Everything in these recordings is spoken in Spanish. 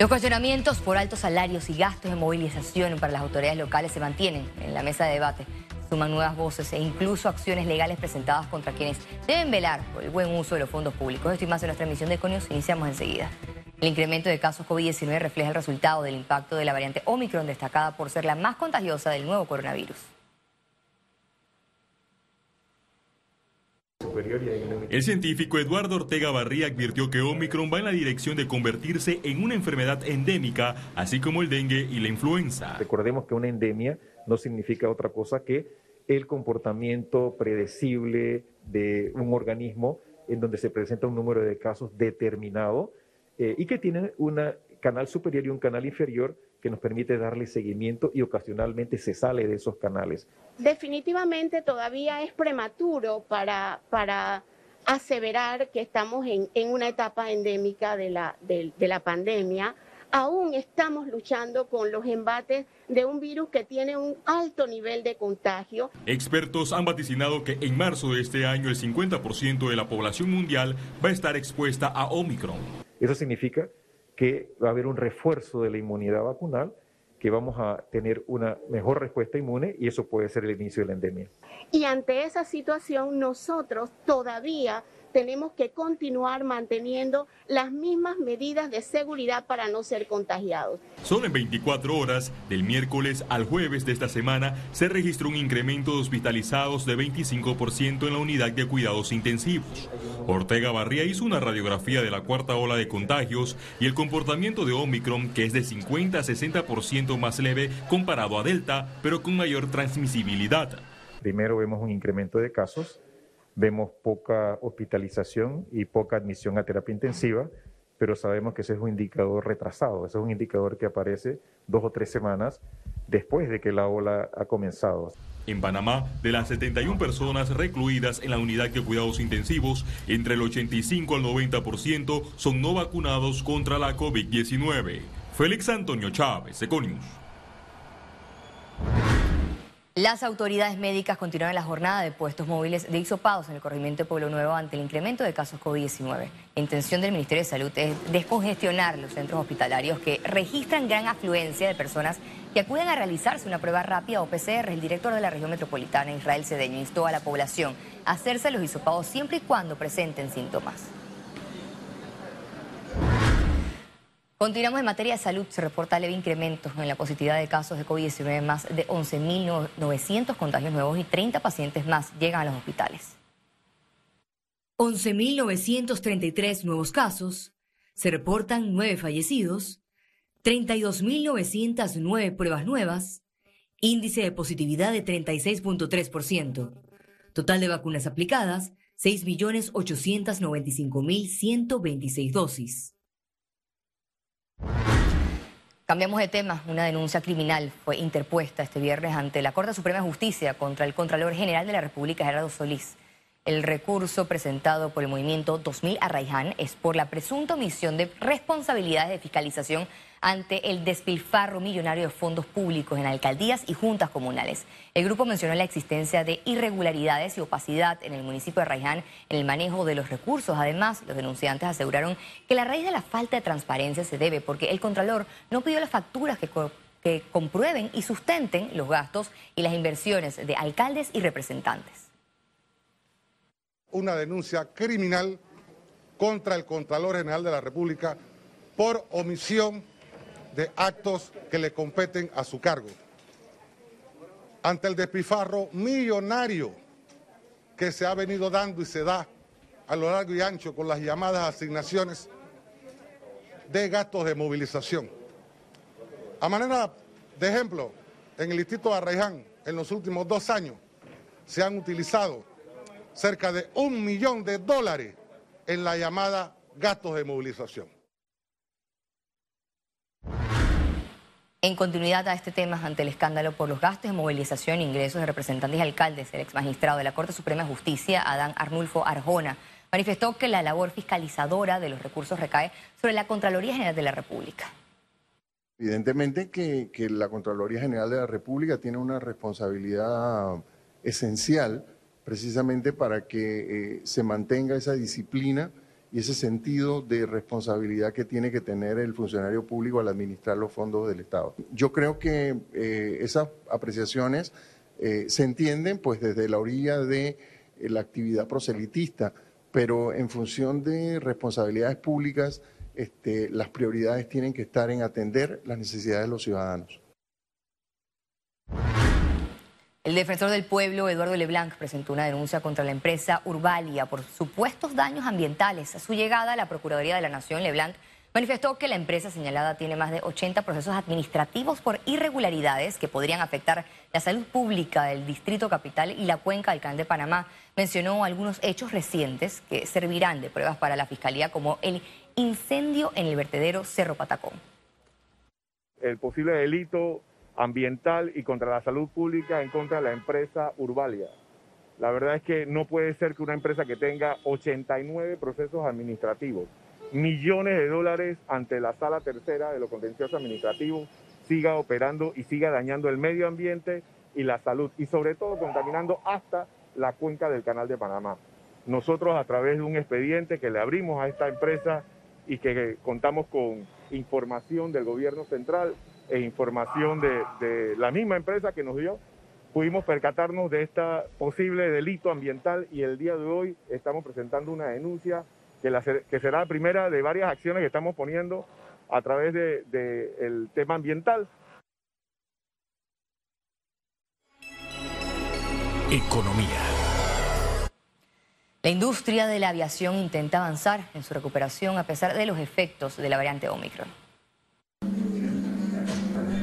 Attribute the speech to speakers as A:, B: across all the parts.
A: Los cuestionamientos por altos salarios y gastos de movilización para las autoridades locales se mantienen en la mesa de debate. Suman nuevas voces e incluso acciones legales presentadas contra quienes deben velar por el buen uso de los fondos públicos. Esto y más en nuestra emisión de Econios. Iniciamos enseguida. El incremento de casos COVID-19 refleja el resultado del impacto de la variante Omicron, destacada por ser la más contagiosa del nuevo coronavirus.
B: El científico Eduardo Ortega Barría advirtió que Omicron va en la dirección de convertirse en una enfermedad endémica, así como el dengue y la influenza.
C: Recordemos que una endemia no significa otra cosa que el comportamiento predecible de un organismo en donde se presenta un número de casos determinado eh, y que tiene un canal superior y un canal inferior que nos permite darle seguimiento y ocasionalmente se sale de esos canales.
D: Definitivamente todavía es prematuro para, para aseverar que estamos en, en una etapa endémica de la, de, de la pandemia. Aún estamos luchando con los embates de un virus que tiene un alto nivel de contagio.
B: Expertos han vaticinado que en marzo de este año el 50% de la población mundial va a estar expuesta a Omicron.
C: Eso significa que va a haber un refuerzo de la inmunidad vacunal, que vamos a tener una mejor respuesta inmune y eso puede ser el inicio de la endemia.
D: Y ante esa situación nosotros todavía tenemos que continuar manteniendo las mismas medidas de seguridad para no ser contagiados.
B: Solo en 24 horas, del miércoles al jueves de esta semana, se registró un incremento de hospitalizados de 25% en la unidad de cuidados intensivos. Ortega Barría hizo una radiografía de la cuarta ola de contagios y el comportamiento de Omicron, que es de 50 a 60% más leve comparado a Delta, pero con mayor transmisibilidad.
C: Primero vemos un incremento de casos vemos poca hospitalización y poca admisión a terapia intensiva, pero sabemos que ese es un indicador retrasado, ese es un indicador que aparece dos o tres semanas después de que la ola ha comenzado.
B: En Panamá, de las 71 personas recluidas en la unidad de cuidados intensivos, entre el 85 al 90% son no vacunados contra la COVID-19. Félix Antonio Chávez, Econius.
A: Las autoridades médicas continuaron la jornada de puestos móviles de isopados en el corregimiento de Pueblo Nuevo ante el incremento de casos COVID-19. La intención del Ministerio de Salud es descongestionar los centros hospitalarios que registran gran afluencia de personas que acuden a realizarse una prueba rápida o PCR. El director de la región metropolitana, Israel Cedeño, instó a la población a hacerse los hisopados siempre y cuando presenten síntomas. Continuamos en materia de salud. Se reporta leve incremento en la positividad de casos de COVID-19. Más de 11.900 contagios nuevos y 30 pacientes más llegan a los hospitales.
E: 11.933 nuevos casos. Se reportan 9 fallecidos. 32.909 pruebas nuevas. Índice de positividad de 36.3%. Total de vacunas aplicadas, 6.895.126 dosis.
A: Cambiamos de tema. Una denuncia criminal fue interpuesta este viernes ante la Corte Suprema de Justicia contra el Contralor General de la República, Gerardo Solís. El recurso presentado por el movimiento 2000 Arraiján es por la presunta omisión de responsabilidades de fiscalización ante el despilfarro millonario de fondos públicos en alcaldías y juntas comunales. El grupo mencionó la existencia de irregularidades y opacidad en el municipio de Arraiján en el manejo de los recursos. Además, los denunciantes aseguraron que la raíz de la falta de transparencia se debe porque el Contralor no pidió las facturas que que comprueben y sustenten los gastos y las inversiones de alcaldes y representantes
F: una denuncia criminal contra el Contralor General de la República por omisión de actos que le competen a su cargo. Ante el despifarro millonario que se ha venido dando y se da a lo largo y ancho con las llamadas asignaciones de gastos de movilización. A manera de ejemplo, en el de Arraiján, en los últimos dos años, se han utilizado cerca de un millón de dólares en la llamada gastos de movilización.
A: En continuidad a este tema, ante el escándalo por los gastos de movilización e ingresos de representantes y alcaldes, el exmagistrado de la Corte Suprema de Justicia, Adán Arnulfo Arjona, manifestó que la labor fiscalizadora de los recursos recae sobre la Contraloría General de la República.
G: Evidentemente que, que la Contraloría General de la República tiene una responsabilidad esencial precisamente para que eh, se mantenga esa disciplina y ese sentido de responsabilidad que tiene que tener el funcionario público al administrar los fondos del Estado. Yo creo que eh, esas apreciaciones eh, se entienden pues desde la orilla de eh, la actividad proselitista, pero en función de responsabilidades públicas, este, las prioridades tienen que estar en atender las necesidades de los ciudadanos.
A: El defensor del pueblo, Eduardo Leblanc, presentó una denuncia contra la empresa Urbalia por supuestos daños ambientales. A su llegada a la Procuraduría de la Nación, Leblanc manifestó que la empresa señalada tiene más de 80 procesos administrativos por irregularidades que podrían afectar la salud pública del Distrito Capital y la cuenca del Canal de Panamá. Mencionó algunos hechos recientes que servirán de pruebas para la Fiscalía, como el incendio en el vertedero Cerro Patacón.
H: El posible delito ambiental y contra la salud pública en contra de la empresa Urbalia. La verdad es que no puede ser que una empresa que tenga 89 procesos administrativos, millones de dólares ante la sala tercera de los contenciosos administrativos, siga operando y siga dañando el medio ambiente y la salud y sobre todo contaminando hasta la cuenca del canal de Panamá. Nosotros a través de un expediente que le abrimos a esta empresa y que contamos con información del gobierno central, e información de, la misma empresa que nos dio, pudimos percatarnos de este posible delito ambiental y el día de hoy estamos presentando una denuncia que, que será la primera de varias acciones que estamos poniendo a través del de, tema ambiental.
I: Economía.
A: La industria de la aviación intenta avanzar en su recuperación a pesar de los efectos de la variante Omicron.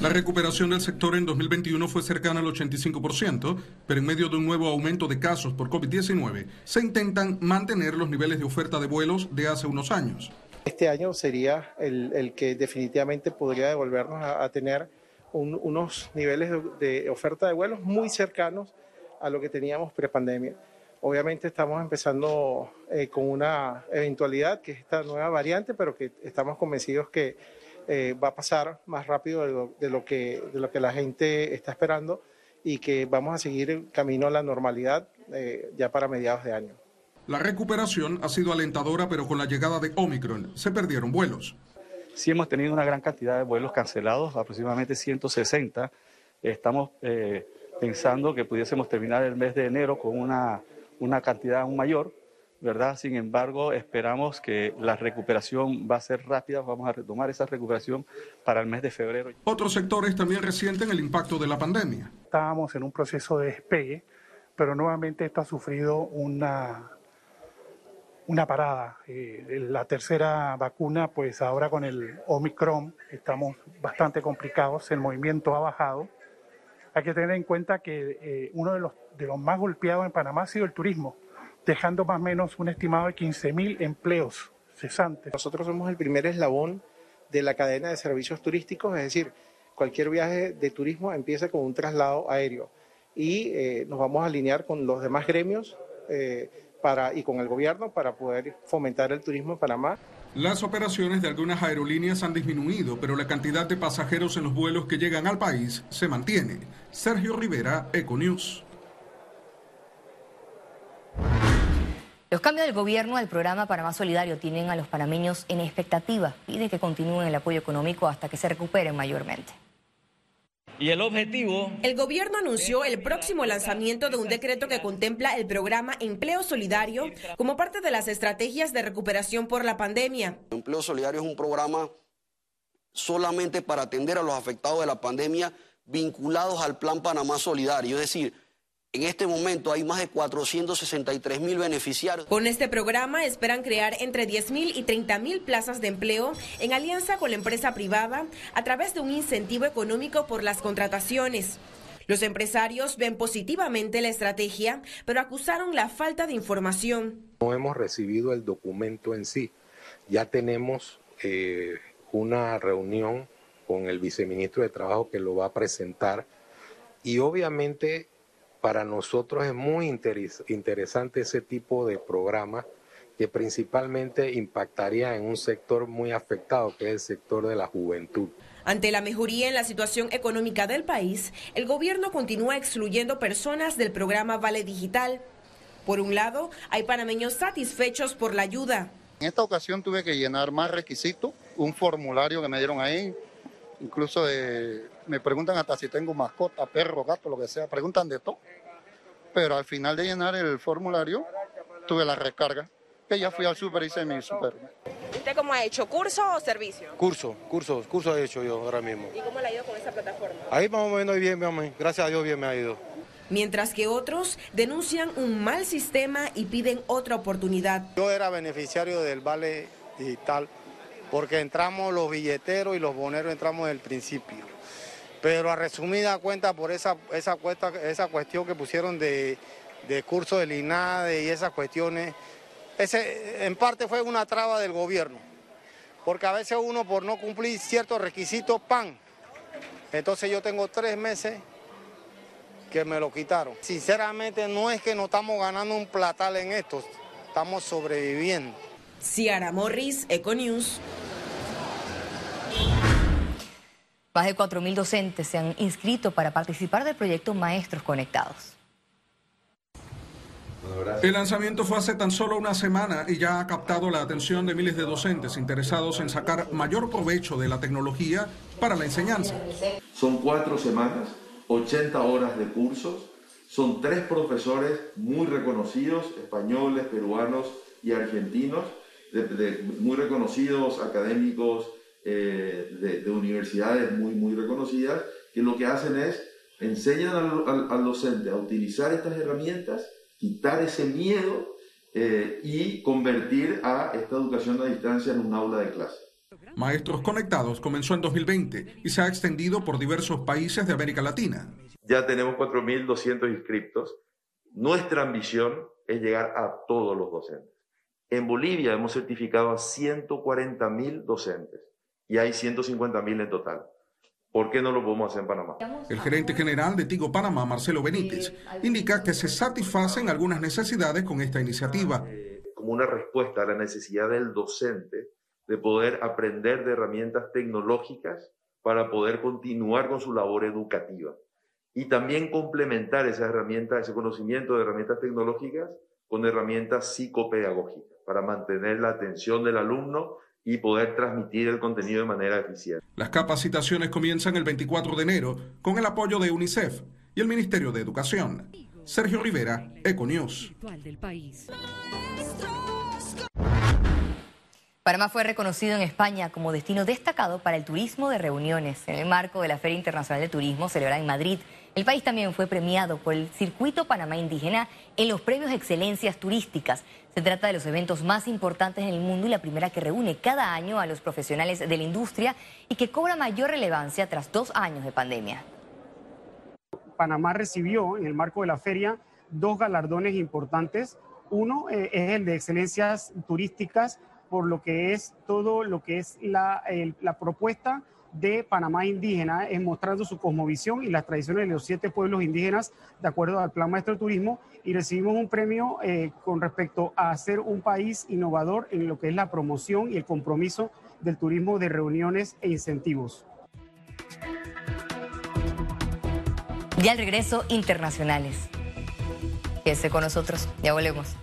J: La recuperación del sector en 2021 fue cercana al 85%, pero en medio de un nuevo aumento de casos por COVID-19, se intentan mantener los niveles de oferta de vuelos de hace unos años.
K: Este año sería el, que definitivamente podría devolvernos a, tener unos niveles de, oferta de vuelos muy cercanos a lo que teníamos prepandemia. Obviamente estamos empezando eh, con una eventualidad que es esta nueva variante, pero que estamos convencidos que eh, va a pasar más rápido de lo, que, de lo que la gente está esperando y que vamos a seguir camino a la normalidad eh, ya para mediados de año.
J: La recuperación ha sido alentadora, pero con la llegada de Omicron se perdieron vuelos.
L: Sí hemos tenido una gran cantidad de vuelos cancelados, aproximadamente 160. Estamos eh, pensando que pudiésemos terminar el mes de enero con una, una cantidad aún mayor, ¿verdad? Sin embargo, esperamos que la recuperación va a ser rápida, vamos a retomar esa recuperación para el mes de febrero.
J: Otros sectores también resienten el impacto de la pandemia.
M: Estábamos en un proceso de despegue, pero nuevamente esto ha sufrido una, una parada. Eh, la tercera vacuna, pues ahora con el Omicron estamos bastante complicados, el movimiento ha bajado. Hay que tener en cuenta que eh, uno de los, de los más golpeados en Panamá ha sido el turismo dejando más o menos un estimado de 15.000 empleos cesantes.
K: Nosotros somos el primer eslabón de la cadena de servicios turísticos, es decir, cualquier viaje de turismo empieza con un traslado aéreo y eh, nos vamos a alinear con los demás gremios eh, para, y con el gobierno para poder fomentar el turismo en Panamá.
J: Las operaciones de algunas aerolíneas han disminuido, pero la cantidad de pasajeros en los vuelos que llegan al país se mantiene. Sergio Rivera, Econews.
A: Los cambios del gobierno al programa Panamá Solidario tienen a los panameños en expectativa. Pide que continúen el apoyo económico hasta que se recuperen mayormente.
N: Y el objetivo...
O: El gobierno anunció el próximo lanzamiento de un decreto que contempla el programa Empleo Solidario como parte de las estrategias de recuperación por la pandemia.
P: Empleo Solidario es un programa solamente para atender a los afectados de la pandemia vinculados al Plan Panamá Solidario, es decir, en este momento hay más de 463 mil beneficiarios.
O: Con este programa esperan crear entre 10 mil y 30 mil plazas de empleo en alianza con la empresa privada a través de un incentivo económico por las contrataciones. Los empresarios ven positivamente la estrategia, pero acusaron la falta de información.
Q: No hemos recibido el documento en sí. Ya tenemos eh, una reunión con el viceministro de Trabajo que lo va a presentar y obviamente para nosotros es muy interesante ese tipo de programa que principalmente impactaría en un sector muy afectado, que es el sector de la juventud.
O: Ante la mejoría en la situación económica del país, el gobierno continúa excluyendo personas del programa Vale Digital. Por un lado, hay panameños satisfechos por la ayuda.
I: En esta ocasión tuve que llenar más requisitos, un formulario que me dieron ahí, incluso de, me preguntan hasta si tengo mascota, perro, gato, lo que sea, preguntan de todo. Pero al final de llenar el formulario, tuve la recarga, que ya fui al súper y hice mi súper.
O: ¿Usted cómo ha hecho? ¿Curso o servicio?
R: Curso, curso, curso he hecho yo ahora mismo.
O: ¿Y cómo le ha ido con esa plataforma?
R: Ahí más o menos bien, bien, gracias a Dios bien me ha ido.
O: Mientras que otros denuncian un mal sistema y piden otra oportunidad.
R: Yo era beneficiario del vale digital porque entramos los billeteros y los boneros entramos en el principio. Pero a resumida cuenta por esa, esa, esa cuestión que pusieron de, de curso del INADE y esas cuestiones, ese, en parte fue una traba del gobierno, porque a veces uno por no cumplir ciertos requisitos, pan. Entonces yo tengo tres meses que me lo quitaron. Sinceramente no es que no estamos ganando un platal en esto, estamos sobreviviendo.
O: Ciara Morris, Econews.
A: Más de 4.000 docentes se han inscrito para participar del proyecto Maestros Conectados.
J: El lanzamiento fue hace tan solo una semana y ya ha captado la atención de miles de docentes interesados en sacar mayor provecho de la tecnología para la enseñanza.
S: Son cuatro semanas, 80 horas de cursos, son tres profesores muy reconocidos, españoles, peruanos y argentinos, muy reconocidos académicos eh, de, universidades muy, muy reconocidas, que lo que hacen es enseñan al docente a utilizar estas herramientas quitar ese miedo eh, y convertir a esta educación a distancia en un aula de clase.
J: Maestros Conectados comenzó en 2020 y se ha extendido por diversos países de América Latina.
S: Ya tenemos 4.200 inscriptos. Nuestra ambición es llegar a todos los docentes. En Bolivia hemos certificado a 140.000 docentes y hay 150.000 en total. ¿Por qué no lo podemos hacer en Panamá?
J: El gerente general de Tigo Panamá, Marcelo Benítez, indica que se satisfacen algunas necesidades con esta iniciativa.
S: Como una respuesta a la necesidad del docente de poder aprender de herramientas tecnológicas para poder continuar con su labor educativa. Y también complementar esas herramientas, ese conocimiento de herramientas tecnológicas con herramientas psicopedagógicas para mantener la atención del alumno y poder transmitir el contenido de manera eficiente.
J: Las capacitaciones comienzan el 24 de enero con el apoyo de UNICEF y el Ministerio de Educación. Sergio Rivera, Econews.
A: Panamá fue reconocido en España como destino destacado para el turismo de reuniones. En el marco de la Feria Internacional de Turismo celebrada en Madrid, el país también fue premiado por el Circuito Panamá Indígena en los premios excelencias turísticas. Se trata de los eventos más importantes en el mundo y la primera que reúne cada año a los profesionales de la industria y que cobra mayor relevancia tras dos años de pandemia.
T: Panamá recibió en el marco de la feria dos galardones importantes. Uno eh, es el de excelencias turísticas por lo que es todo lo que es la, la propuesta de Panamá indígena, es mostrando su cosmovisión y las tradiciones de los siete pueblos indígenas de acuerdo al Plan Maestro de Turismo y recibimos un premio eh, con respecto a ser un país innovador en lo que es la promoción y el compromiso del turismo de reuniones e incentivos.
A: Y al regreso, internacionales. Quédese con nosotros, ya volvemos.